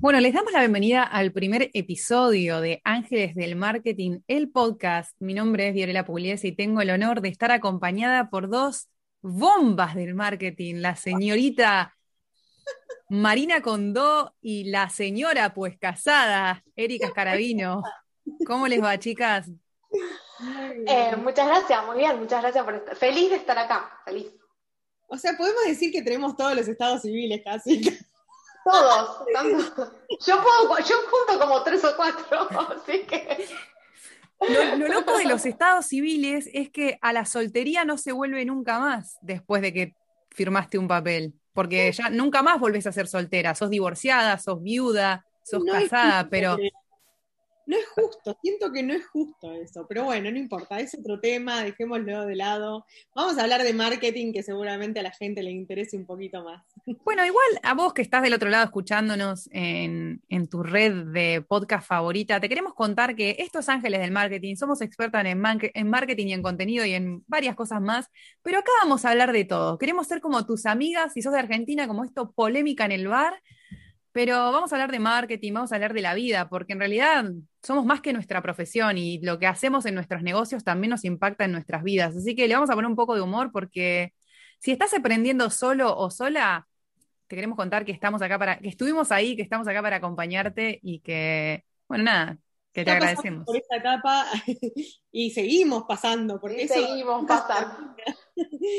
Bueno, les damos la bienvenida al primer episodio de Ángeles del Marketing, el podcast. Mi nombre es Violeta Pugliese y tengo el honor de estar acompañada por dos bombas del marketing, la señorita Marina Condó y la señora pues casada, Erika Escarabino. ¿Cómo les va, chicas? Eh, muchas gracias, muy bien, muchas gracias por estar. Feliz de estar acá, feliz. O sea, podemos decir que tenemos todos los estados civiles casi. Todos. Yo puedo, yo junto como tres o cuatro, así que. Lo, loco de los estados civiles es que a la soltería no se vuelve nunca más después de que firmaste un papel. Porque ya nunca más volvés a ser soltera. Sos divorciada, sos viuda, sos casada, pero no es justo, siento que no es justo eso, pero bueno, no importa, es otro tema, dejémoslo de lado. Vamos a hablar de marketing que seguramente a la gente le interese un poquito más. Bueno, igual a vos que estás del otro lado escuchándonos en, tu red de podcast favorita, te queremos contar que estos ángeles del marketing somos expertas en, en marketing y en contenido y en varias cosas más, pero acá vamos a hablar de todo. Queremos ser como tus amigas, si sos de Argentina, como esto polémica en el bar pero vamos a hablar de marketing, vamos a hablar de la vida, porque en realidad somos más que nuestra profesión y lo que hacemos en nuestros negocios también nos impacta en nuestras vidas. Así que le vamos a poner un poco de humor porque si estás aprendiendo solo o sola, te queremos contar que estamos acá para, que estuvimos ahí, que estamos acá para acompañarte y que, bueno, nada, que te agradecemos. Por esta etapa y seguimos pasando, porque seguimos pasando.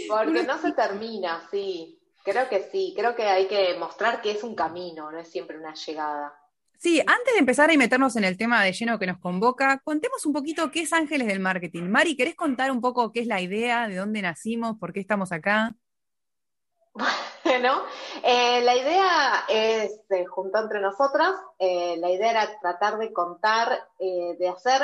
Porque no se termina, sí. Creo que sí, creo que hay que mostrar que es un camino, no es siempre una llegada. Sí, antes de empezar y meternos en el tema de lleno que nos convoca, contemos un poquito qué es Ángeles del Marketing. Mari, ¿querés contar un poco qué es la idea, de dónde nacimos, por qué estamos acá? Bueno, eh, la idea es, eh, junto entre nosotras, eh, la idea era tratar de contar, de hacer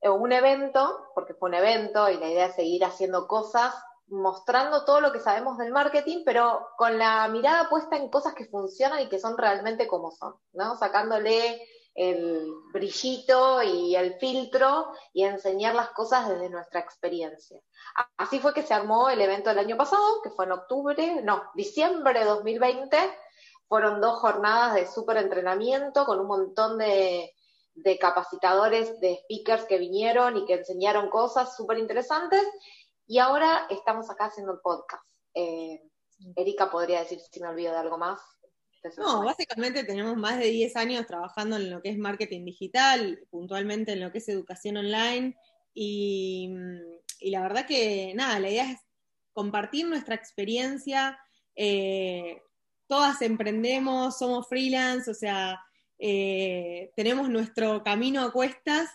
un evento, porque fue un evento y la idea es seguir haciendo cosas mostrando todo lo que sabemos del marketing, pero con la mirada puesta en cosas que funcionan y que son realmente como son, ¿no? Sacándole el brillito y el filtro y enseñar las cosas desde nuestra experiencia. Así fue que se armó el evento del año pasado, que fue en octubre, no, diciembre de 2020. Fueron dos jornadas de súper entrenamiento con un montón de, de capacitadores, de speakers que vinieron y que enseñaron cosas súper interesantes. Y ahora estamos acá haciendo el podcast. Eh, Erika podría decir si me olvido de algo más. No, básicamente tenemos más de 10 años trabajando en lo que es marketing digital, puntualmente en lo que es educación online. Y, la verdad que nada, la idea es compartir nuestra experiencia. Eh, todas emprendemos, somos freelance, o sea, eh, tenemos nuestro camino a cuestas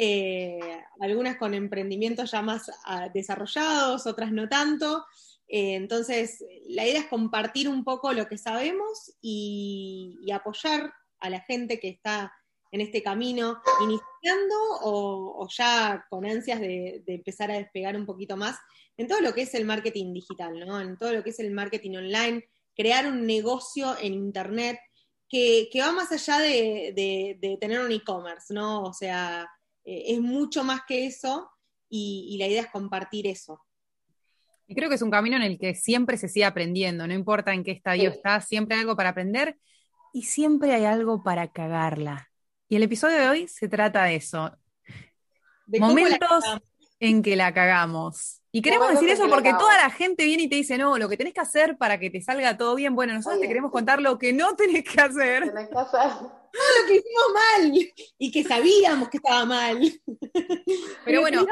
eh, algunas con emprendimientos ya más ah, desarrollados, otras no tanto. Eh, entonces, la idea es compartir un poco lo que sabemos y, apoyar a la gente que está en este camino iniciando o, ya con ansias de, empezar a despegar un poquito más en todo lo que es el marketing digital, ¿no? En todo lo que es el marketing online, crear un negocio en internet que, va más allá de, de tener un e-commerce, ¿no? O sea, eh, es mucho más que eso y, la idea es compartir eso. Y creo que es un camino en el que siempre se sigue aprendiendo, no importa en qué estadio está, siempre hay algo para aprender y siempre hay algo para cagarla. Y el episodio de hoy se trata de eso. Momentos en que la cagamos. Y queremos decir eso porque toda la gente viene y te dice, no, lo que tenés que hacer para que te salga todo bien, bueno, nosotros te queremos contar lo que no tenés que hacer. Tenés que hacer. Lo que hicimos mal y que sabíamos que estaba mal. Pero bueno,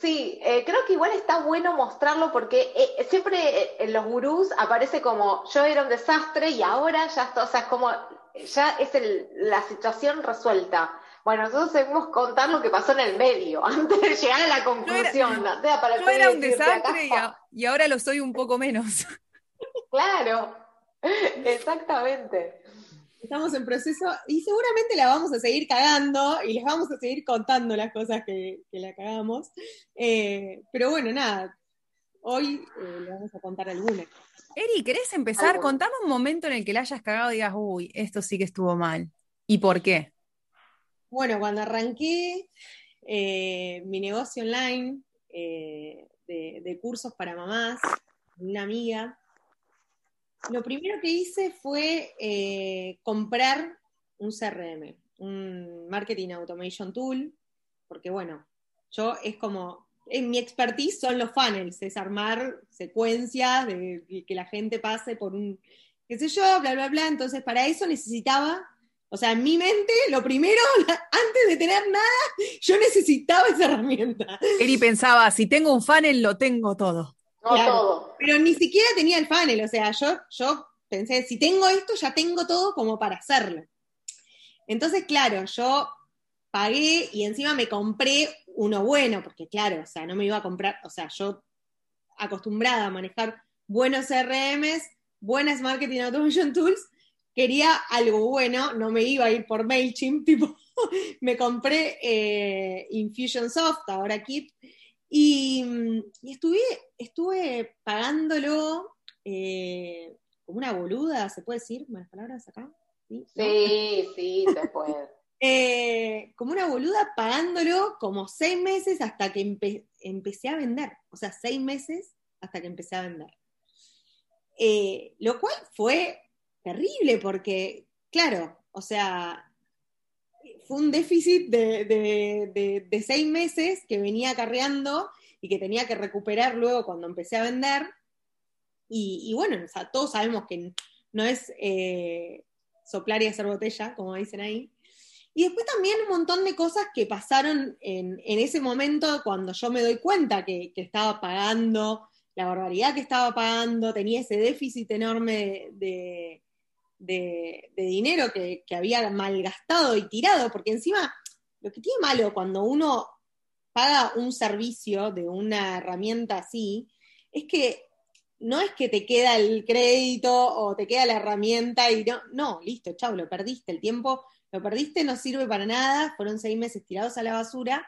sí, eh, creo que igual está bueno mostrarlo porque eh, siempre eh, en los gurús aparece como yo era un desastre y ahora ya está, o sea, es como ya es la situación resuelta. Bueno, nosotros seguimos contar lo que pasó en el medio, antes de llegar a la conclusión. Yo era, un desastre y, ahora lo soy un poco menos. Claro, exactamente. Estamos en proceso y seguramente la vamos a seguir cagando y les vamos a seguir contando las cosas que, la cagamos. Eh, pero bueno, nada, hoy eh, le vamos a contar algunas. Eri, ¿querés empezar? Contame un momento en el que la hayas cagado y digas, uy, esto sí que estuvo mal. ¿Y por qué? Bueno, cuando arranqué eh, mi negocio online de, de, cursos para mamás, una amiga, lo primero que hice fue eh, comprar un CRM, un Marketing Automation Tool, porque bueno, yo es como, en mi expertise son los funnels, es armar secuencias de que la gente pase por un, qué sé yo, bla, bla, bla. Entonces, para eso necesitaba, o sea, en mi mente, lo primero, antes de tener nada, yo necesitaba esa herramienta. Eri pensaba, si tengo un funnel, lo tengo todo. No todo. Pero ni siquiera tenía el funnel, o sea, yo, yo pensé, si tengo esto, ya tengo todo como para hacerlo. Entonces, claro, yo pagué y encima me compré uno bueno, porque claro, o sea, no me iba a comprar, o sea, yo acostumbrada a manejar buenos CRMs, buenas Marketing Automation Tools, quería algo bueno, no me iba a ir por MailChimp, tipo, me compré eh, Infusionsoft, ahora Kit, y, estuve, estuve pagándolo eh, como una boluda, ¿se puede decir malas palabras acá? Sí, sí, sí se puede. Eh, como una boluda pagándolo como seis meses hasta que empecé a vender. O sea, seis meses hasta que empecé a vender. Eh, lo cual fue terrible porque, claro, o sea, fue un déficit de, seis meses que venía acarreando y que tenía que recuperar luego cuando empecé a vender. Y, bueno, todos sabemos que no es eh, soplar y hacer botella, como dicen ahí. Y después también un montón de cosas que pasaron en, ese momento cuando yo me doy cuenta que, estaba pagando la barbaridad que estaba pagando, tenía ese déficit enorme de, dinero que, había malgastado y tirado, porque encima lo que tiene malo cuando uno paga un servicio de una herramienta así, es que no es que te queda el crédito o te queda la herramienta y no, no, listo, chao, lo perdiste, el tiempo lo perdiste, no sirve para nada, fueron seis meses tirados a la basura.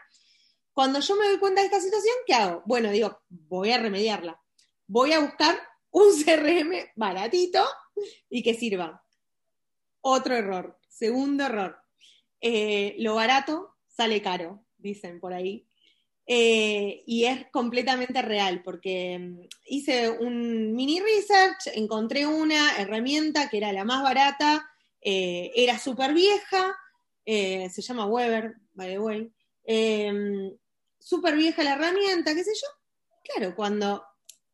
Cuando yo me doy cuenta de esta situación, ¿qué hago? Bueno, digo, voy a remediarla. Voy a buscar un CRM baratito y que sirva. Otro error, segundo error. Eh, lo barato sale caro, dicen por ahí. Eh, y es completamente real, porque mm, hice un mini research, encontré una herramienta que era la más barata, eh, era súper vieja, se llama Weber, by the way, súper vieja la herramienta, qué sé yo. Claro, cuando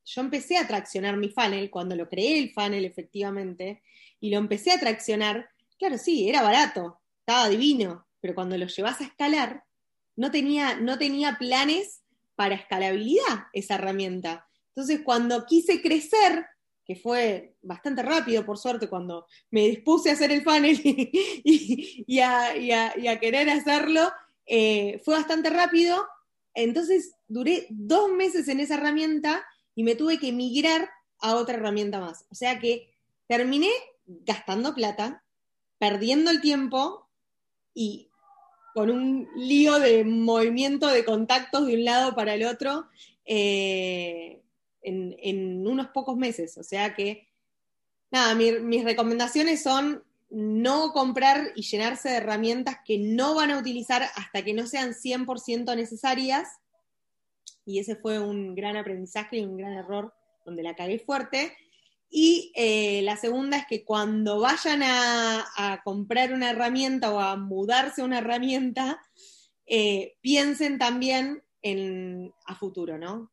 yo empecé a traccionar mi funnel, cuando lo creé el funnel efectivamente, y lo empecé a traccionar, claro, sí, era barato, estaba divino, pero cuando lo llevas a escalar, no tenía, no tenía planes para escalabilidad esa herramienta. Entonces, cuando quise crecer, que fue bastante rápido, por suerte, cuando me dispuse a hacer el funnel y, a, querer hacerlo, eh, fue bastante rápido. Entonces, duré dos meses en esa herramienta y me tuve que migrar a otra herramienta más. O sea que terminé gastando plata, perdiendo el tiempo y con un lío de movimiento de contactos de un lado para el otro eh, en, unos pocos meses. O sea que, nada, mis recomendaciones son no comprar y llenarse de herramientas que no van a utilizar hasta que no sean 100% necesarias. Y ese fue un gran aprendizaje y un gran error donde la cagué fuerte. Y eh, la segunda es que cuando vayan a, comprar una herramienta o a mudarse una herramienta, eh, piensen también en, a futuro, ¿no?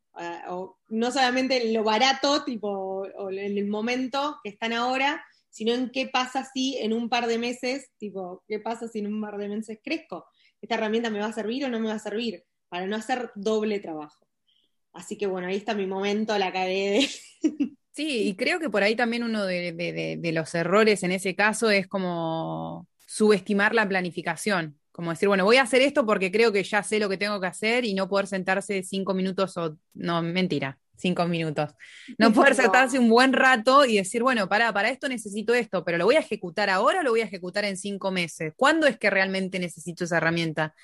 o no solamente en lo barato, tipo, o en el momento que están ahora, sino en qué pasa si en un par de meses, tipo, qué pasa si en un par de meses crezco. ¿Esta herramienta me va a servir o no me va a servir? Para no hacer doble trabajo. Así que bueno, ahí está mi momento, la de... Sí, y creo que por ahí también uno de, los errores en ese caso es como subestimar la planificación. Como decir, bueno, voy a hacer esto porque creo que ya sé lo que tengo que hacer y no poder sentarse cinco minutos o. No, mentira, cinco minutos. No poder sentarse un buen rato y decir, bueno, para, para esto necesito esto, pero lo voy a ejecutar ahora o lo voy a ejecutar en cinco meses. ¿Cuándo es que realmente necesito esa herramienta?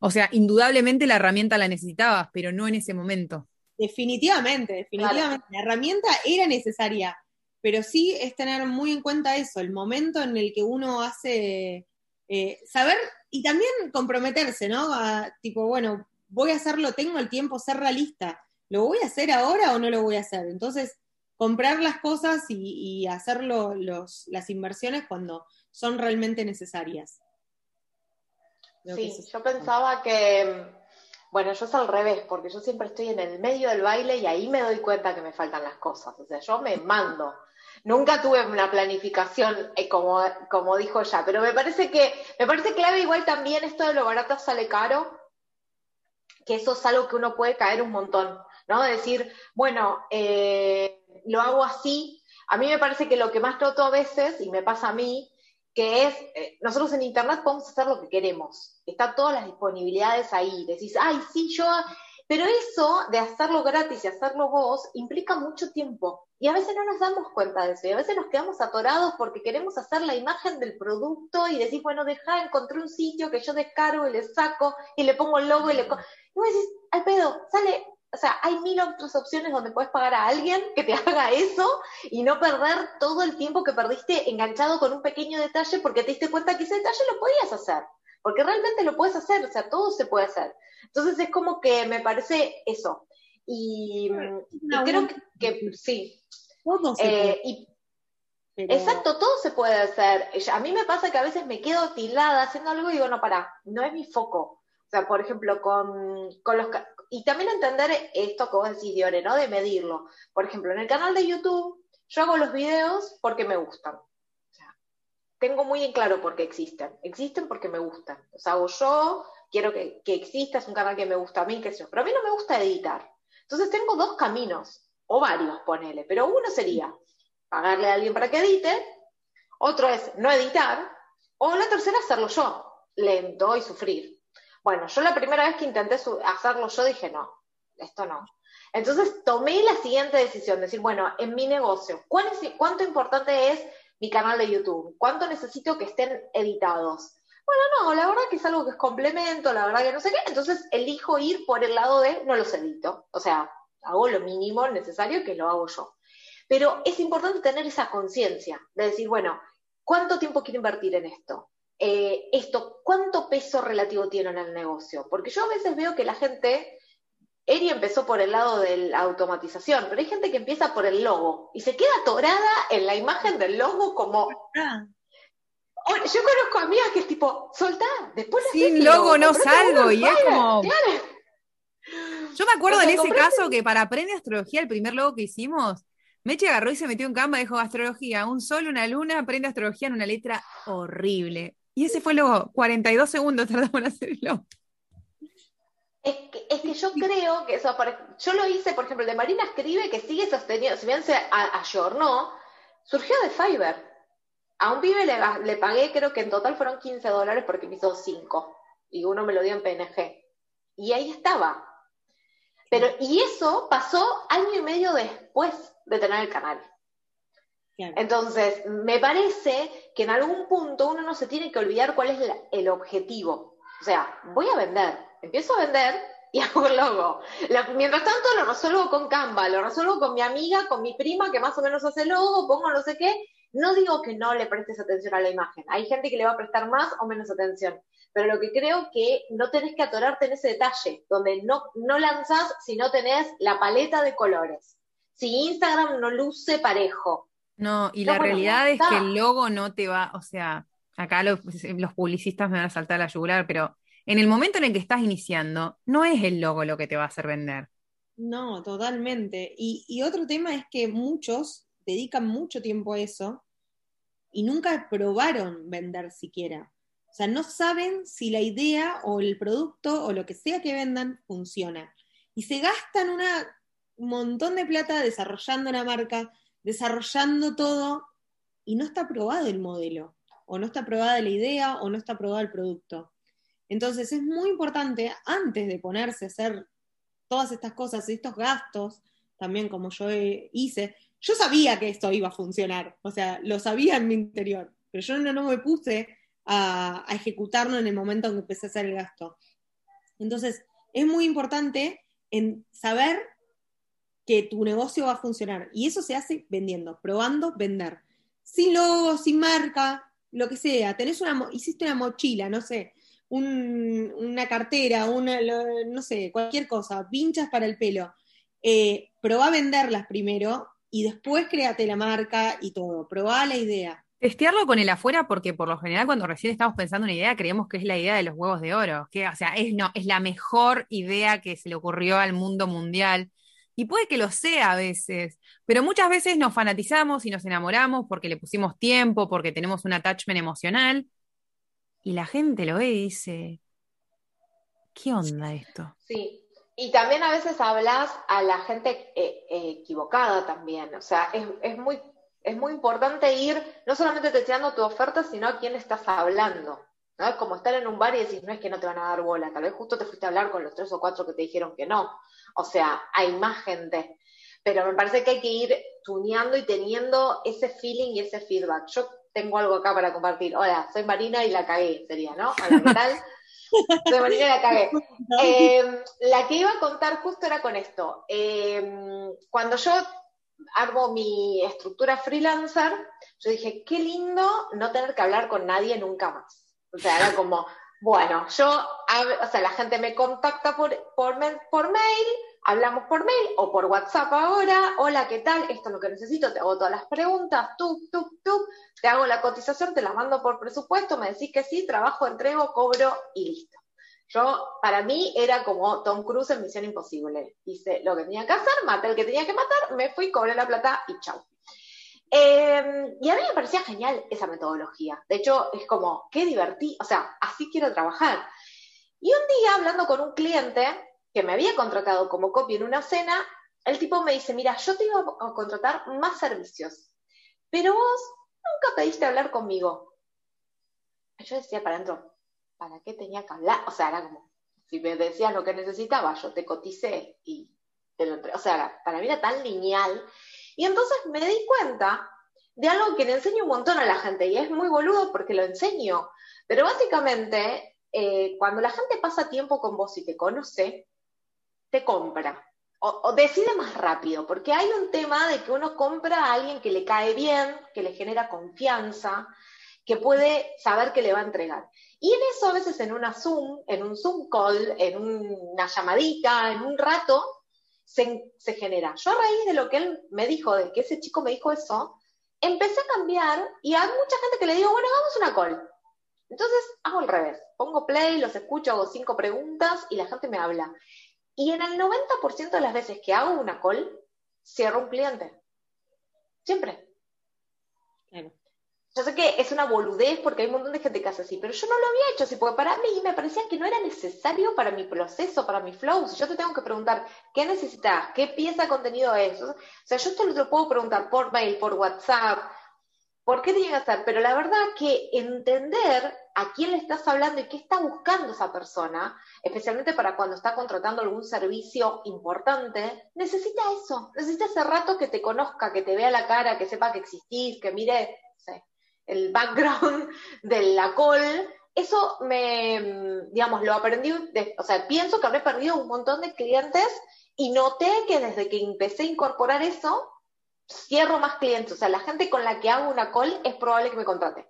O sea, indudablemente la herramienta la necesitabas, pero no en ese momento. Definitivamente, definitivamente. La herramienta era necesaria, pero sí es tener muy en cuenta eso, el momento en el que uno hace, eh, saber y también comprometerse, ¿no? tipo, bueno, voy a hacerlo, tengo el tiempo, ser realista. ¿Lo voy a hacer ahora o no lo voy a hacer? Entonces, comprar las cosas y, hacer las inversiones cuando son realmente necesarias. sí, yo pensaba que, bueno, yo es al revés, porque yo siempre estoy en el medio del baile y ahí me doy cuenta que me faltan las cosas. O sea, yo me mando. Nunca tuve una planificación eh, como, como dijo ella, pero me parece que, me parece clave igual también esto de lo barato sale caro, que eso es algo que uno puede caer un montón, ¿no? Decir, bueno, eh, lo hago así. A mí me parece que lo que más noto a veces, y me pasa a mí, que es, eh, nosotros en Internet podemos hacer lo que queremos, está todas las disponibilidades ahí, decís, ay, sí, yo, pero eso de hacerlo gratis y hacerlo vos implica mucho tiempo, y a veces no nos damos cuenta de eso, y a veces nos quedamos atorados porque queremos hacer la imagen del producto y decís, bueno, deja, encontré un sitio que yo descargo y le saco y le pongo el logo y le... Y vos decís, al pedo, sale o sea, hay mil otras opciones donde puedes pagar a alguien que te haga eso y no perder todo el tiempo que perdiste enganchado con un pequeño detalle porque te diste cuenta que ese detalle lo podías hacer. Porque realmente lo puedes hacer, o sea, todo se puede hacer. Entonces es como que me parece eso. Y, creo que, sí. Eh, exacto, todo se puede hacer. A mí me pasa que a veces me quedo tildada haciendo algo y digo, no, para, no es mi foco. O sea, por ejemplo, con, con los, y también entender esto que vos decís, Diore, ¿no? De medirlo. Por ejemplo, en el canal de YouTube, yo hago los videos porque me gustan. Tengo muy en claro por qué existen. Existen porque me gustan. Los hago yo, quiero que, que exista, es un canal que me gusta a mí, qué sé yo. Pero a mí no me gusta editar. Entonces tengo dos caminos, o varios, ponele. Pero uno sería pagarle a alguien para que edite, otro es no editar, o la tercera hacerlo yo, lento y sufrir. Bueno, yo la primera vez que intenté hacerlo yo dije, no, esto no. Entonces tomé la siguiente decisión, decir, bueno, en mi negocio, ¿cuánto importante es mi canal de YouTube? ¿Cuánto necesito que estén editados? Bueno, no, la verdad que es algo que es complemento, la verdad que no sé qué, entonces elijo ir por el lado de no los edito. O sea, hago lo mínimo necesario que lo hago yo. Pero es importante tener esa conciencia de decir, bueno, ¿cuánto tiempo quiero invertir en esto? Eh, esto, ¿cuánto peso relativo tiene en el negocio? Porque yo a veces veo que la gente, Eri empezó por el lado de la automatización, pero hay gente que empieza por el logo y se queda atorada en la imagen del logo como... Yo conozco amigas que es tipo, soltá, después Sin logo, no salgo y es como... Yo me acuerdo en ese caso que para Aprende Astrología, el primer logo que hicimos, Meche agarró y se metió en Canva y dijo astrología, un sol, una luna, aprende astrología en una letra horrible. Y ese fue luego 42 segundos tardamos en hacerlo. Es que, es que yo creo que eso, yo lo hice, por ejemplo, de Marina escribe que sigue sosteniendo, si bien se ayornó, surgió de Fiverr. A un pibe le, le, pagué, creo que en total fueron 15 dólares porque me hizo 5. Y uno me lo dio en PNG. Y ahí estaba. Pero, y eso pasó año y medio después de tener el canal. Entonces, me parece que en algún punto uno no se tiene que olvidar cuál es el objetivo. O sea, voy a vender, empiezo a vender y hago el logo. mientras tanto lo resuelvo con Canva, lo resuelvo con mi amiga, con mi prima que más o menos hace logo, pongo no sé qué. No digo que no le prestes atención a la imagen. Hay gente que le va a prestar más o menos atención. Pero lo que creo que no tenés que atorarte en ese detalle, donde no, no lanzás si no tenés la paleta de colores. Si Instagram no luce parejo, no, y la realidad es que el logo no te va, o sea, acá los, publicistas me van a saltar a la yugular, pero en el momento en el que estás iniciando, no es el logo lo que te va a hacer vender. No, totalmente. Y, y otro tema es que muchos dedican mucho tiempo a eso y nunca probaron vender siquiera. O sea, no saben si la idea o el producto o lo que sea que vendan funciona. Y se gastan una, un montón de plata desarrollando una marca, desarrollando todo y no está aprobado el modelo, o no está aprobada la idea, o no está aprobado el producto. Entonces es muy importante, antes de ponerse a hacer todas estas cosas, estos gastos, también como yo hice, yo sabía que esto iba a funcionar, o sea, lo sabía en mi interior, pero yo no, me puse a, a, ejecutarlo en el momento en que empecé a hacer el gasto. Entonces, es muy importante en saber que tu negocio va a funcionar. Y eso se hace vendiendo, probando, vender. Sin logo, sin marca, lo que sea. Tenés una, hiciste una mochila, no sé, una cartera, una, no sé, cualquier cosa, pinchas para el pelo. Eh, probá a venderlas primero y después créate la marca y todo, probá la idea. Testearlo con el afuera, porque por lo general cuando recién estamos pensando una idea, creemos que es la idea de los huevos de oro, que, o sea, es, no, es la mejor idea que se le ocurrió al mundo mundial. Y puede que lo sea a veces, pero muchas veces nos fanatizamos y nos enamoramos porque le pusimos tiempo, porque tenemos un attachment emocional, y la gente lo ve y dice, ¿qué onda esto? Sí, y también a veces hablas a la gente eh, eh, equivocada también, o sea, es, es muy es muy importante ir no solamente testeando tu oferta, sino a quién estás hablando. ¿No? Como estar en un bar y decir, no es que no te van a dar bola, tal vez justo te fuiste a hablar con los tres o cuatro que te dijeron que no. O sea, hay más gente. Pero me parece que hay que ir tuneando y teniendo ese feeling y ese feedback. Yo tengo algo acá para compartir. Hola, soy Marina y la cagué, sería, ¿no? Hola, ¿qué tal? soy Marina y la cagué. Eh, la que iba a contar justo era con esto. Eh, cuando yo armo mi estructura freelancer, yo dije, qué lindo no tener que hablar con nadie nunca más. O sea, era como, bueno, yo, o sea, la gente me contacta por, por, mail, hablamos por mail o por WhatsApp ahora, hola, ¿qué tal? Esto es lo que necesito, te hago todas las preguntas, tú, tú, tú, te hago la cotización, te la mando por presupuesto, me decís que sí, trabajo, entrego, cobro y listo. Yo, para mí, era como Tom Cruise en Misión Imposible. Hice lo que tenía que hacer, maté el que tenía que matar, me fui, cobré la plata y chau. Em, y a mí me parecía genial esa metodología. De hecho, es como, qué divertido, o sea, así quiero trabajar. Y un día, hablando con un cliente que me había contratado como copy en una cena, el tipo me dice, mira, yo te iba a contratar más servicios, pero vos nunca pediste hablar conmigo. yo decía para adentro, ¿para qué tenía que hablar? O sea, era como, si me decías lo que necesitaba, yo te coticé y te lo O sea, para mí era tan lineal. Y entonces me di cuenta de algo que le enseño un montón a la gente, y es muy boludo porque lo enseño. Pero básicamente, eh, cuando la gente pasa tiempo con vos y te conoce, te compra. o, decide más rápido, porque hay un tema de que uno compra a alguien que le cae bien, que le genera confianza, que puede saber que le va a entregar. Y en eso a veces en una Zoom, en un Zoom call, en una llamadita, en un rato, se, genera. Yo a raíz de lo que él me dijo, de que ese chico me dijo eso, empecé a cambiar y hay mucha gente que le digo, bueno, hagamos una call. Entonces hago al revés, pongo play, los escucho, hago cinco preguntas y la gente me habla. Y en el 90% de las veces que hago una call, cierro un cliente. Siempre. Claro. Yo sé que es una boludez porque hay un montón de gente que hace así, pero yo no lo había hecho así, porque para mí me parecía que no era necesario para mi proceso, para mi flow. Si yo te tengo que preguntar, ¿qué necesitas? ¿Qué pieza de contenido es? O sea, yo te lo puedo preguntar por mail, por WhatsApp, ¿por qué tiene que hacer? Pero la verdad que entender a quién le estás hablando y qué está buscando esa persona, especialmente para cuando está contratando algún servicio importante, necesita eso. Necesita ese rato que te conozca, que te vea la cara, que sepa que existís, que mire el background de la call, eso me, digamos, lo aprendí, o sea, pienso que habré perdido un montón de clientes y noté que desde que empecé a incorporar eso, cierro más clientes. O sea, la gente con la que hago una call es probable que me contrate.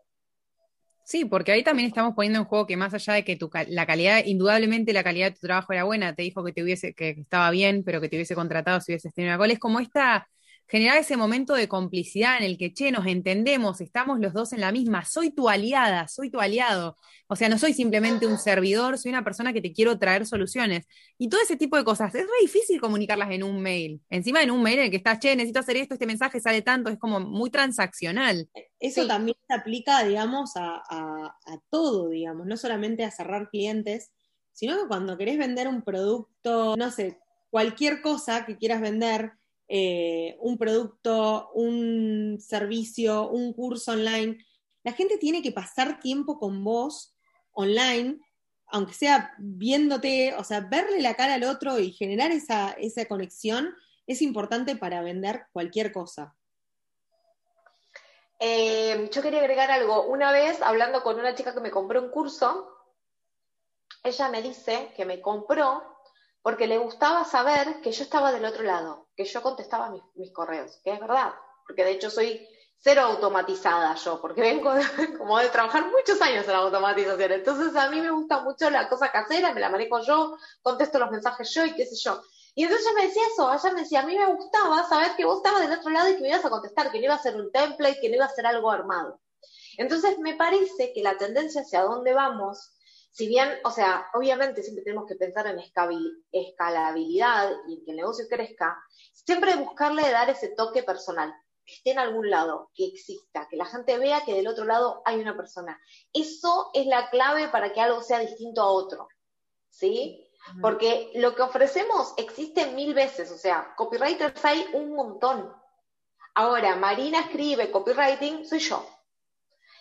Sí, porque ahí también estamos poniendo en juego que más allá de que tu, la calidad, indudablemente la calidad de tu trabajo era buena, te dijo que te hubiese, que estaba bien, pero que te hubiese contratado si hubieses tenido una call, es como esta generar ese momento de complicidad en el que, che, nos entendemos, estamos los dos en la misma, soy tu aliada, soy tu aliado. O sea, no soy simplemente un servidor, soy una persona que te quiero traer soluciones. Y todo ese tipo de cosas, es muy difícil comunicarlas en un mail. Encima en un mail en el que estás, che, necesito hacer esto, este mensaje sale tanto, es como muy transaccional. Eso también se aplica, digamos, a, a todo, digamos, no solamente a cerrar clientes, sino que cuando querés vender un producto, no sé, cualquier cosa que quieras vender, eh, un producto, un servicio, un curso online, la gente tiene que pasar tiempo con vos online, aunque sea viéndote, o sea, verle la cara al otro y generar esa, esa conexión es importante para vender cualquier cosa. Eh, yo quería agregar algo. Una vez, hablando con una chica que me compró un curso, ella me dice que me compró porque le gustaba saber que yo estaba del otro lado, que yo contestaba mis, correos, que es verdad, porque de hecho soy cero automatizada yo, porque vengo como de trabajar muchos años en la automatización, entonces a mí me gusta mucho la cosa casera, me la manejo yo, contesto los mensajes yo y qué sé yo. Y entonces me decía eso, ella me decía, a mí me gustaba saber que vos estabas del otro lado y que me ibas a contestar, que no iba a ser un template, que no iba a ser algo armado. Entonces me parece que la tendencia hacia dónde vamos, si bien, o sea, obviamente siempre tenemos que pensar en escalabilidad y en que el negocio crezca, siempre buscarle dar ese toque personal, que esté en algún lado, que exista, que la gente vea que del otro lado hay una persona. Eso es la clave para que algo sea distinto a otro, ¿sí? Porque lo que ofrecemos existe mil veces, o sea, copywriters hay un montón. Ahora, Marina escribe copywriting, soy yo.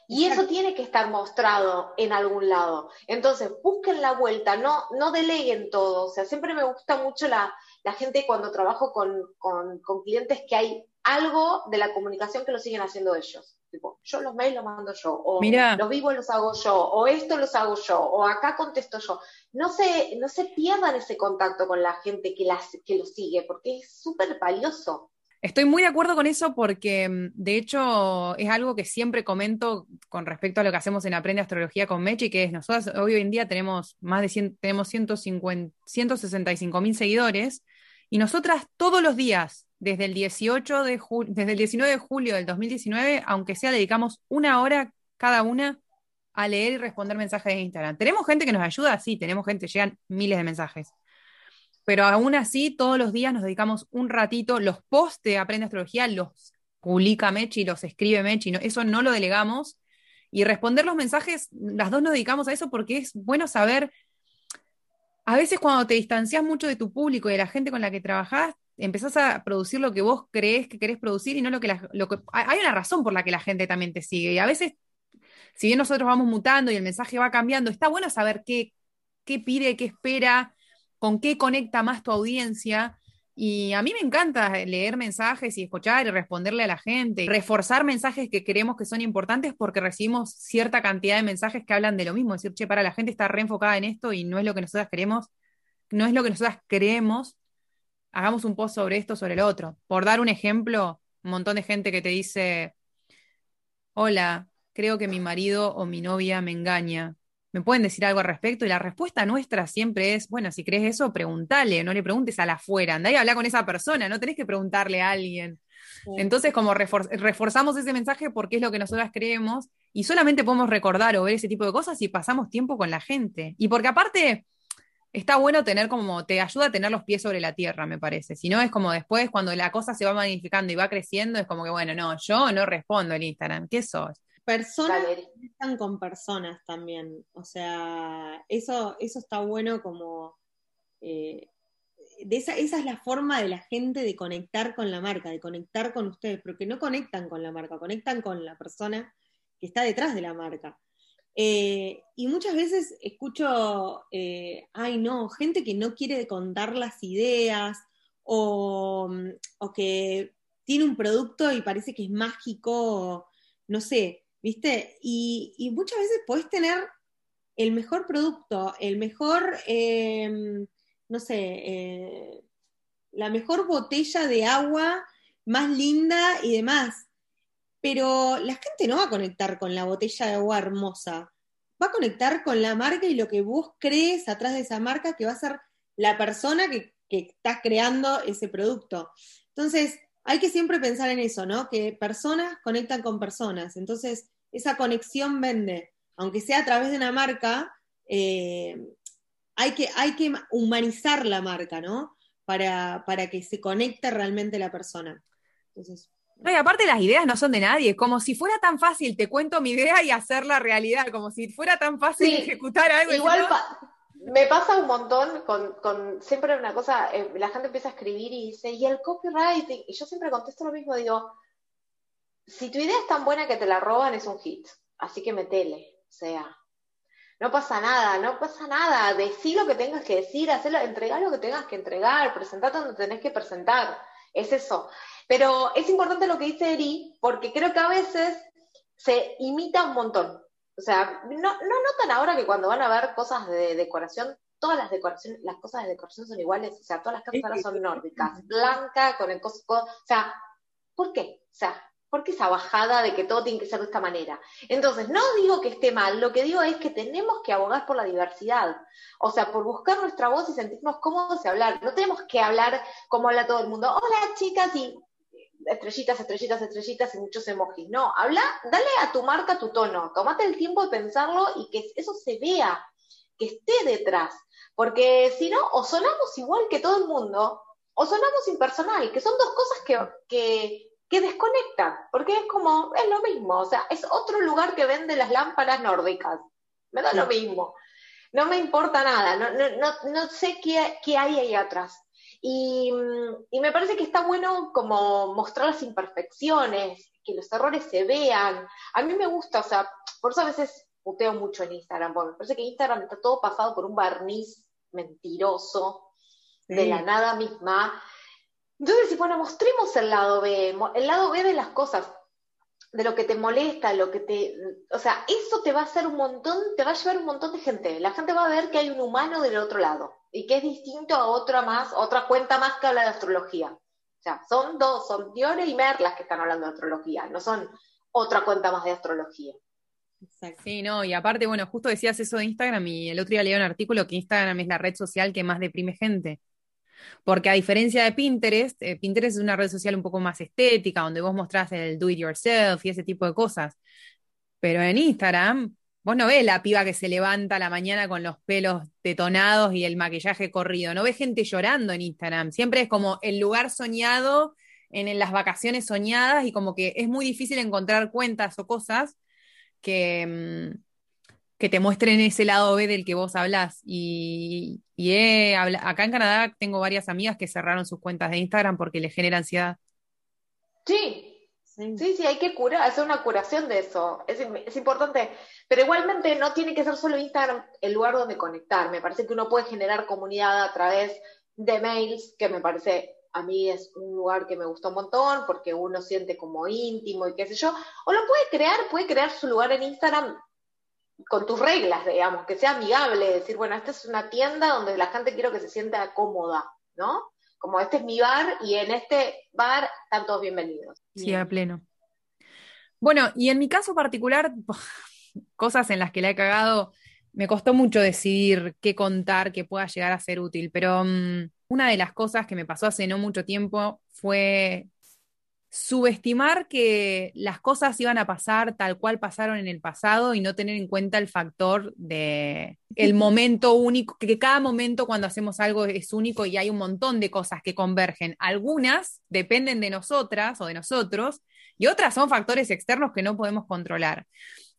Y eso tiene que estar mostrado en algún lado. Entonces, busquen la vuelta, no, no deleguen todo. O sea, siempre me gusta mucho la, gente cuando trabajo con, con clientes que hay algo de la comunicación que lo siguen haciendo ellos yo los mails los mando yo, o los vivos los hago yo, o esto los hago yo, o acá contesto yo. No se, no se pierdan ese contacto con la gente que, las, que lo sigue, porque es súper valioso. Estoy muy de acuerdo con eso porque, mm, de hecho, es algo que siempre comento con respecto a lo que hacemos en Aprende Astrología con Mechi, que es nosotros hoy en día tenemos más de 100, tenemos 150, 165 mil seguidores y nosotras todos los días desde el 18 de desde el 19 de julio del 2019, aunque sea, dedicamos una hora cada una a leer y responder mensajes de Instagram. ¿Tenemos gente que nos ayuda? Sí, tenemos gente, llegan miles de mensajes. Pero aún así, todos los días nos dedicamos un ratito, los posts de Aprende Astrología los publica Mechi, los escribe Mechi, eso no lo delegamos. Y responder los mensajes, las dos nos dedicamos a eso porque es bueno saber, a veces cuando te distancias mucho de tu público y de la gente con la que trabajas, empezás a producir lo que vos crees que querés producir y no lo que, que... Hay una razón por la que la gente también te sigue. Y a veces, si bien nosotros vamos mutando y el mensaje va cambiando, está bueno saber qué, qué pide, qué espera, con qué conecta más tu audiencia. Y a mí me encanta leer mensajes y escuchar y responderle a la gente, reforzar mensajes que creemos que son importantes porque recibimos cierta cantidad de mensajes que hablan de lo mismo, decir, che, para la gente está reenfocada en esto y no es lo que nosotras queremos, no es lo que nosotras creemos, hagamos un post sobre esto, sobre el otro. Por dar un ejemplo, un montón de gente que te dice, hola, creo que mi marido o mi novia me engaña. ¿Me pueden decir algo al respecto? Y la respuesta nuestra siempre es, bueno, si crees eso, pregúntale, no le preguntes a la afuera, andá y habla con esa persona, no tenés que preguntarle a alguien. Entonces, como reforzamos ese mensaje porque es lo que nosotras creemos y solamente podemos recordar o ver ese tipo de cosas si pasamos tiempo con la gente. Y porque aparte, está bueno tener como, te ayuda a tener los pies sobre la tierra, me parece. Si no, es como después, cuando la cosa se va magnificando y va creciendo, es como que, bueno, no, yo no respondo en Instagram. ¿Qué sos? Personas están con personas también. O sea, eso, eso está bueno como. Eh, de esa, esa es la forma de la gente de conectar con la marca, de conectar con ustedes, porque no conectan con la marca, conectan con la persona que está detrás de la marca. Eh, y muchas veces escucho, eh, ay no, gente que no quiere contar las ideas o, que tiene un producto y parece que es mágico, no sé, ¿viste? Y, muchas veces podés tener el mejor producto, el mejor, em, no sé, eh, la mejor botella de agua más linda y demás pero la gente no va a conectar con la botella de agua hermosa, va a conectar con la marca y lo que vos crees atrás de esa marca que va a ser la persona que, que estás creando ese producto. Entonces, hay que siempre pensar en eso, ¿no? Que personas conectan con personas, entonces esa conexión vende, aunque sea a través de una marca, eh, hay, que, hay que humanizar la marca, ¿no? Para, para que se conecte realmente la persona. Entonces, no, y aparte las ideas no son de nadie, como si fuera tan fácil, te cuento mi idea y hacerla realidad, como si fuera tan fácil ejecutar algo. Igual me pasa un montón con, con siempre una cosa, eh, la gente empieza a escribir y dice, ¿y el copywriting? Y yo siempre contesto lo mismo, digo, si tu idea es tan buena que te la roban, es un hit, así que metele, o sea, no pasa nada, no pasa nada, decí lo que tengas que decir, hacerlo, entregar lo que tengas que entregar, presentar donde tenés que presentar, es eso. Pero es importante lo que dice Eri, porque creo que a veces se imita un montón. O sea, no, no notan ahora que cuando van a ver cosas de decoración, todas las decoraciones, las cosas de decoración son iguales, o sea, todas las casas ahora son nórdicas, blancas, con el coso, o sea, ¿por qué? O sea, ¿Por qué esa bajada de que todo tiene que ser de esta manera? Entonces, no digo que esté mal, lo que digo es que tenemos que abogar por la diversidad, o sea, por buscar nuestra voz y sentirnos cómodos y hablar. No tenemos que hablar como habla todo el mundo, hola chicas y estrellitas, estrellitas, estrellitas y muchos emojis. No, habla, dale a tu marca tu tono, tomate el tiempo de pensarlo y que eso se vea, que esté detrás, porque si no, o sonamos igual que todo el mundo, o sonamos impersonal, que son dos cosas que, que que desconecta, porque es como, es lo mismo, o sea, es otro lugar que vende las lámparas nórdicas, me da lo mismo, no me importa nada, no, no, no, sé qué, qué, hay ahí atrás. Y, y, me parece que está bueno como mostrar las imperfecciones, que los errores se vean. A mí me gusta, o sea, por eso a veces puteo mucho en Instagram, porque me parece que Instagram está todo pasado por un barniz mentiroso, de la nada misma, entonces, bueno, mostremos el lado B, el lado B de las cosas, de lo que te molesta, lo que te, o sea, eso te va a hacer un montón, te va a llevar un montón de gente. La gente va a ver que hay un humano del otro lado y que es distinto a otra más, otra cuenta más que habla de astrología. O sea, son dos, son Diore y Mer las que están hablando de astrología, no son otra cuenta más de astrología. Sí, no, y aparte, bueno, justo decías eso de Instagram y el otro día leí un artículo que Instagram es la red social que más deprime gente. Porque a diferencia de Pinterest, eh, Pinterest es una red social un poco más estética, donde vos mostrás el do it yourself y ese tipo de cosas. Pero en Instagram, vos no ves la piba que se levanta a la mañana con los pelos detonados y el maquillaje corrido. No ves gente llorando en Instagram. Siempre es como el lugar soñado en, las vacaciones soñadas y como que es muy difícil encontrar cuentas o cosas que, mm, que te muestren ese lado B del que vos hablás. Y, acá en Canadá tengo varias amigas que cerraron sus cuentas de Instagram porque les genera ansiedad. Sí, sí, sí, hay que curar, hacer una curación de eso. Es, es, importante. Pero igualmente no tiene que ser solo Instagram el lugar donde conectar. Me parece que uno puede generar comunidad a través de mails, que me parece a mí es un lugar que me gustó un montón porque uno siente como íntimo y qué sé yo. O lo puede crear, puede crear su lugar en Instagram con tus reglas, digamos, que sea amigable, decir, bueno, esta es una tienda donde la gente quiero que se sienta cómoda, ¿no? Como este es mi bar y en este bar están todos bienvenidos. Sí, a pleno. Bueno, y en mi caso particular, cosas en las que la he cagado, me costó mucho decidir qué contar que pueda llegar a ser útil, pero mm, una de las cosas que me pasó hace no mucho tiempo fue subestimar que las cosas iban a pasar tal cual pasaron en el pasado y no tener en cuenta el factor de el momento único, que cada momento cuando hacemos algo es único y hay un montón de cosas que convergen. Algunas dependen de nosotras o de nosotros y otras son factores externos que no podemos controlar.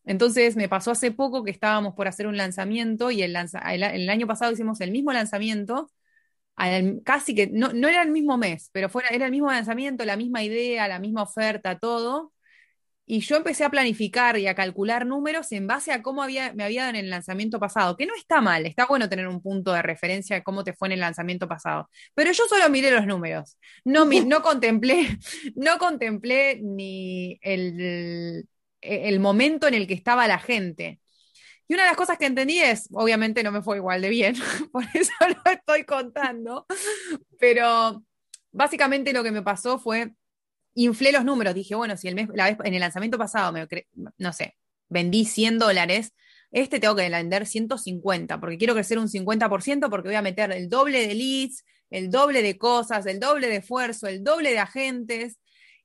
Entonces me pasó hace poco que estábamos por hacer un lanzamiento y el, el año pasado hicimos el mismo lanzamiento casi que, no, no, era el mismo mes, pero fuera, era el mismo lanzamiento, la misma idea, la misma oferta, todo. Y yo empecé a planificar y a calcular números en base a cómo había, me había dado en el lanzamiento pasado, que no está mal, está bueno tener un punto de referencia de cómo te fue en el lanzamiento pasado. Pero yo solo miré los números, no, no, contemplé, no contemplé ni el, el momento en el que estaba la gente. Y una de las cosas que entendí es, obviamente no me fue igual de bien, por eso lo estoy contando, pero básicamente lo que me pasó fue, inflé los números, dije, bueno, si el mes, la vez, en el lanzamiento pasado, me, no sé, vendí 100 dólares, este tengo que vender 150, porque quiero crecer un 50%, porque voy a meter el doble de leads, el doble de cosas, el doble de esfuerzo, el doble de agentes,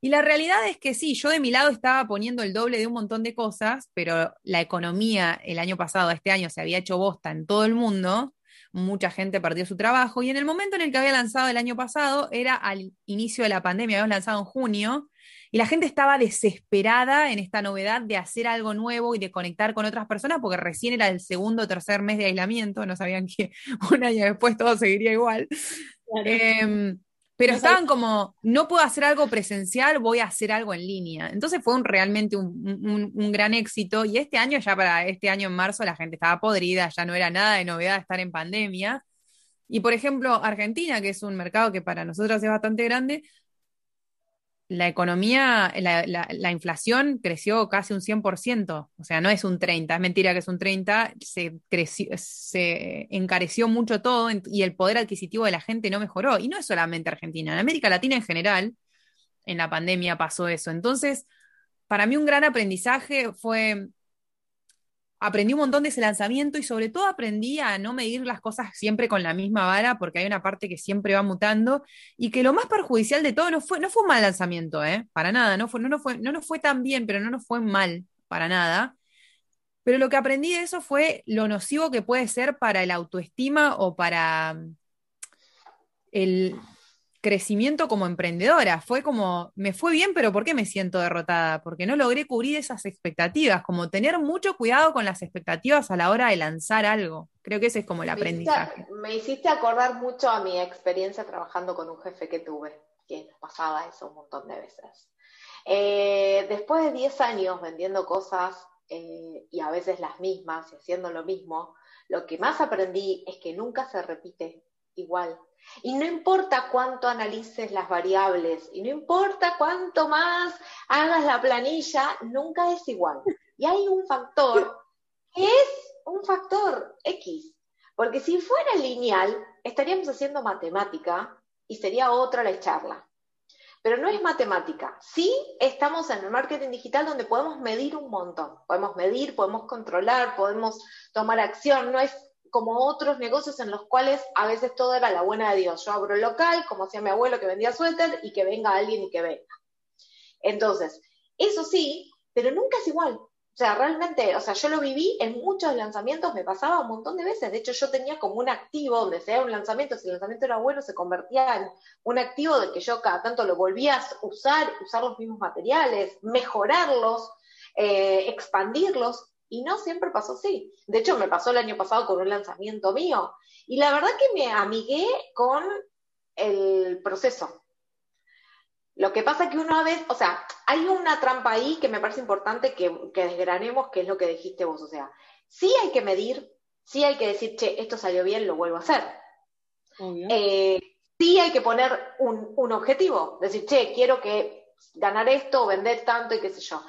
y la realidad es que sí, yo de mi lado estaba poniendo el doble de un montón de cosas, pero la economía el año pasado, este año, se había hecho bosta en todo el mundo, mucha gente perdió su trabajo, y en el momento en el que había lanzado el año pasado, era al inicio de la pandemia, habíamos lanzado en junio, y la gente estaba desesperada en esta novedad de hacer algo nuevo y de conectar con otras personas, porque recién era el segundo o tercer mes de aislamiento, no sabían que un año después todo seguiría igual. Em, pero estaban como, no puedo hacer algo presencial, voy a hacer algo en línea. Entonces fue un, realmente un, un, gran éxito. Y este año, ya para este año en marzo, la gente estaba podrida, ya no era nada de novedad estar en pandemia. Y por ejemplo, Argentina, que es un mercado que para nosotros es bastante grande, la economía, la, inflación creció casi un 100%, o sea, no es un 30, es mentira que es un 30, se, creció, se encareció mucho todo y el poder adquisitivo de la gente no mejoró. Y no es solamente Argentina, en América Latina en general, en la pandemia pasó eso. Entonces, para mí un gran aprendizaje fue aprendí un montón de ese lanzamiento y sobre todo aprendí a no medir las cosas siempre con la misma vara porque hay una parte que siempre va mutando y que lo más perjudicial de todo no fue, no fue un mal lanzamiento, ¿eh? para nada, no, fue, no, fue, no nos fue tan bien, pero no nos fue mal, para nada. Pero lo que aprendí de eso fue lo nocivo que puede ser para el autoestima o para el, crecimiento como emprendedora. Fue como, me fue bien, pero ¿por qué me siento derrotada? Porque no logré cubrir esas expectativas, como tener mucho cuidado con las expectativas a la hora de lanzar algo. Creo que ese es como el aprendizaje. me hiciste acordar mucho a mi experiencia trabajando con un jefe que tuve, que pasaba eso un montón de veces. Eh, después de 10 años vendiendo cosas eh, y a veces las mismas y haciendo lo mismo, lo que más aprendí es que nunca se repite igual y no importa cuánto analices las variables, y no importa cuánto más hagas la planilla, nunca es igual. Y hay un factor que es un factor X, porque si fuera lineal, estaríamos haciendo matemática y sería otra la charla. Pero no es matemática. Sí estamos en el marketing digital donde podemos medir un montón. Podemos medir, podemos controlar, podemos tomar acción. No es como otros negocios en los cuales a veces todo era la buena de Dios. Yo abro el local, como hacía mi abuelo que vendía suéter, y que venga alguien y que venga. Entonces, eso sí, pero nunca es igual. O sea, realmente, o sea, yo lo viví en muchos lanzamientos, me pasaba un montón de veces. De hecho, yo tenía como un activo donde sea un lanzamiento, si el lanzamiento era bueno, se convertía en un activo del que yo cada tanto lo volvía a usar, usar los mismos materiales, mejorarlos, eh, expandirlos. Y no siempre pasó así. De hecho, me pasó el año pasado con un lanzamiento mío. Y la verdad que me amigué con el proceso. Lo que pasa que una vez, o sea, hay una trampa ahí que me parece importante que, desgranemos, que es lo que dijiste vos. O sea, sí hay que medir, sí hay que decir, che, esto salió bien, lo vuelvo a hacer. Eh, sí hay que poner un, un objetivo, decir, che, quiero que ganar esto o vender tanto y qué sé yo.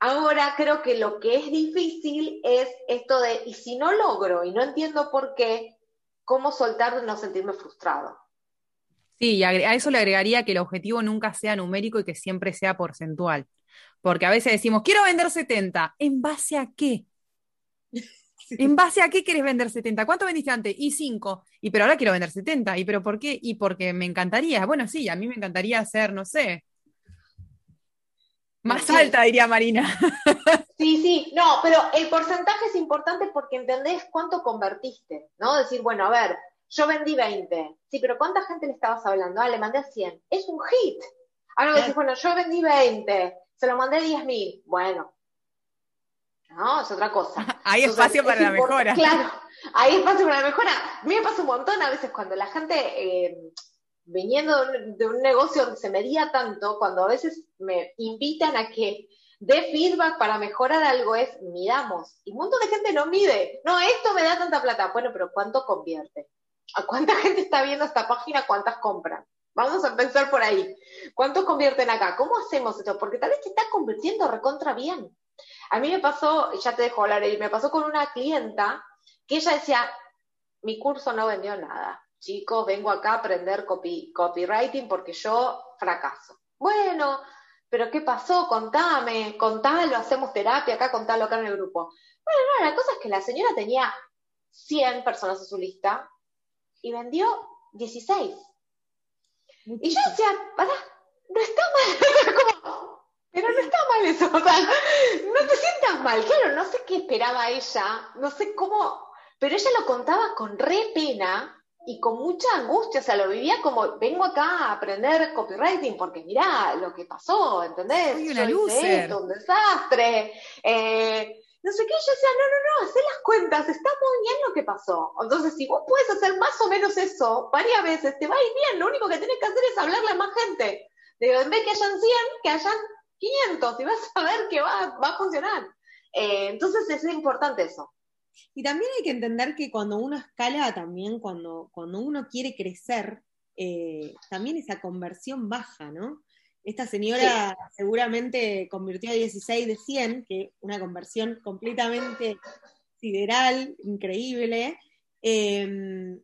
Ahora creo que lo que es difícil es esto de, y si no logro y no entiendo por qué, ¿cómo soltar de no sentirme frustrado? Sí, y a eso le agregaría que el objetivo nunca sea numérico y que siempre sea porcentual. Porque a veces decimos, quiero vender 70, ¿en base a qué? ¿En base a qué quieres vender 70? ¿Cuánto vendiste antes? Y 5. Y pero ahora quiero vender 70. ¿Y pero por qué? Y porque me encantaría. Bueno, sí, a mí me encantaría hacer, no sé, más alta, diría Marina. Sí, sí, no, pero el porcentaje es importante porque entendés cuánto convertiste, ¿no? Decir, bueno, a ver, yo vendí 20, sí, pero ¿cuánta gente le estabas hablando? Ah, le mandé a 100. Es un hit. Ahora decís, bueno, yo vendí 20, se lo mandé a 10 mil. Bueno, no, es otra cosa. Hay espacio para la mejora. Claro, hay espacio para la mejora. A mí me pasa un montón a veces cuando la gente eh, viniendo de un, negocio donde se medía tanto, cuando a veces me invitan a que dé feedback para mejorar algo, es midamos. Y un montón de gente no mide. No, esto me da tanta plata. Bueno, pero ¿cuánto convierte? ¿A cuánta gente está viendo esta página? ¿Cuántas compran? Vamos a pensar por ahí. ¿Cuántos convierten acá? ¿Cómo hacemos esto? Porque tal vez te está convirtiendo recontra bien. A mí me pasó, ya te dejo hablar, me pasó con una clienta que ella decía, mi curso no vendió nada chicos, vengo acá a aprender copywriting porque yo fracaso. Bueno, pero ¿qué pasó? Contame, contalo, hacemos terapia acá, contalo acá en el grupo. Bueno, no, la cosa es que la señora tenía 100 personas en su lista y vendió 16. Y yo decía, pará, no está mal, pero no está mal eso, o sea, no te sientas mal, claro, no sé qué esperaba ella, no sé cómo, pero ella lo contaba con re pena, y con mucha angustia, o sea, lo vivía como, vengo acá a aprender copywriting, porque mirá lo que pasó, ¿entendés? Soy una Esto, un desastre. Eh, no sé qué, yo decía, no, no, no, hacé las cuentas, está muy bien lo que pasó. Entonces, si vos puedes hacer más o menos eso varias veces, te va a ir bien, lo único que tenés que hacer es hablarle a más gente. Digo, en vez que hayan 100, que hayan 500, y vas a ver que va, va a funcionar. Eh, entonces, es importante eso. Y también hay que entender que cuando uno escala, también cuando, cuando uno quiere crecer, eh, también esa conversión baja, ¿no? Esta señora seguramente convirtió a 16 de 100, que una conversión completamente sideral, increíble, em,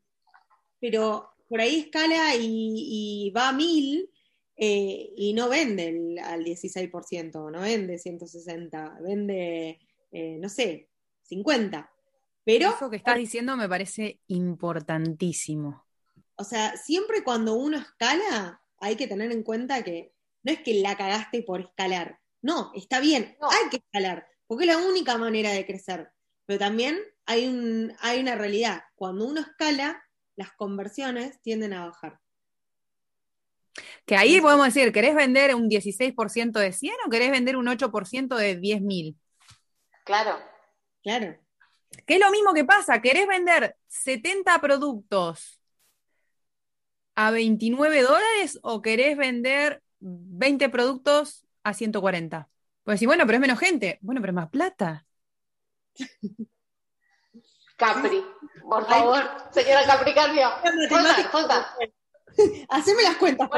pero por ahí escala y, va a mil, eh, y no vende al 16%, no vende 160, vende, eh, no sé, 50. Pero, Eso que estás diciendo me parece importantísimo. O sea, siempre cuando uno escala, hay que tener en cuenta que no es que la cagaste por escalar. No, está bien, hay que escalar, porque es la única manera de crecer. Pero también hay, un, hay una realidad. Cuando uno escala, las conversiones tienden a bajar. Que ahí podemos decir, ¿querés vender un 16% de 100 o querés vender un 8% de 10.000? Claro. Claro. Que es lo mismo que pasa, ¿querés vender 70 productos a 29 dólares o querés vender 20 productos a 140? Pues decir, bueno, pero es menos gente. Bueno, pero es más plata. Capri, por favor, señora Capricornio. Haceme las cuentas,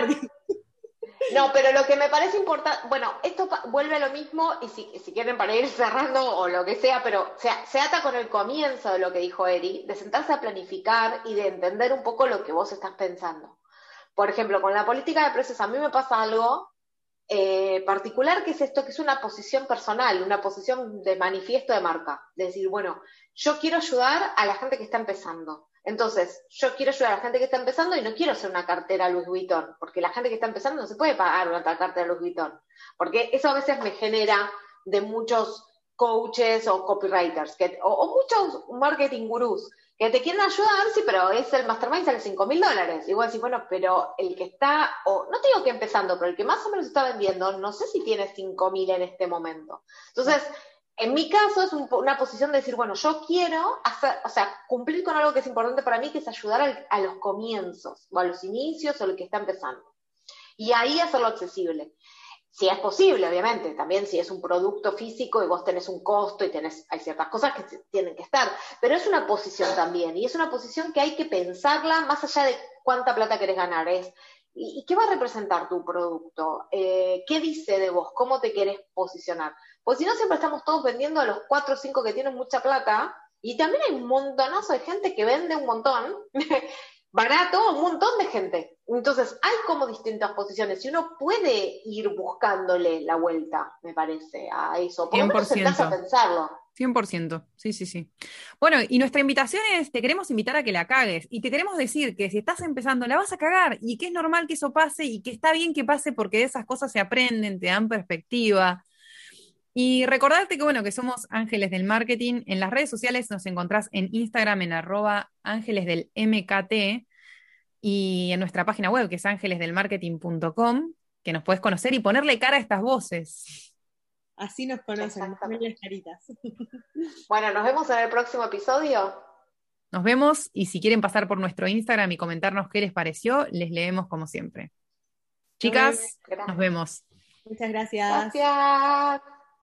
No, pero lo que me parece importante, bueno, esto vuelve a lo mismo, y si, quieren para ir cerrando o lo que sea, pero se, se ata con el comienzo de lo que dijo Eri, de sentarse a planificar y de entender un poco lo que vos estás pensando. Por ejemplo, con la política de precios, a mí me pasa algo eh, particular que es esto, que es una posición personal, una posición de manifiesto de marca. De decir, bueno, yo quiero ayudar a la gente que está empezando. Entonces, yo quiero ayudar a la gente que está empezando y no quiero hacer una cartera Louis Vuitton, porque la gente que está empezando no se puede pagar una cartera Louis Vuitton, porque eso a veces me genera de muchos coaches o copywriters o, muchos marketing gurús que te quieren ayudar, sí, pero es el mastermind sale 5 mil dólares. Igual sí, bueno, pero el que está, o no te digo que empezando, pero el que más o menos está vendiendo, no sé si tiene 5 mil en este momento. Entonces, en mi caso es una posición de decir, bueno, yo quiero hacer, o sea, cumplir con algo que es importante para mí, que es ayudar a los comienzos, o a los inicios, o al que está empezando. Y ahí hacerlo accesible. Si es posible, obviamente, también si es un producto físico y vos tenés un costo y tenés, hay ciertas cosas que tienen que estar, pero es una posición también, y es una posición que hay que pensarla más allá de cuánta plata querés ganar, es ¿y, qué va a representar tu producto? Eh, ¿Qué dice de vos? ¿Cómo te querés posicionar? Pues si no, siempre estamos todos vendiendo a los cuatro o cinco que tienen mucha plata. Y también hay un montonazo de gente que vende un montón, barato, un montón de gente. Entonces, hay como distintas posiciones y uno puede ir buscándole la vuelta, me parece, a eso. Por lo menos a pensarlo. 100%, sí, sí, sí. Bueno, y nuestra invitación es, te queremos invitar a que la cagues y te queremos decir que si estás empezando, la vas a cagar y que es normal que eso pase y que está bien que pase porque de esas cosas se aprenden, te dan perspectiva. Y recordarte que, bueno, que somos Ángeles del Marketing. En las redes sociales nos encontrás en Instagram en arroba ángeles del MKT y en nuestra página web que es ángelesdelmarketing.com, que nos puedes conocer y ponerle cara a estas voces. Así nos conocen, caritas. Bueno, nos vemos en el próximo episodio. Nos vemos y si quieren pasar por nuestro Instagram y comentarnos qué les pareció, les leemos como siempre. Chicas, nos vemos. Muchas gracias. Gracias.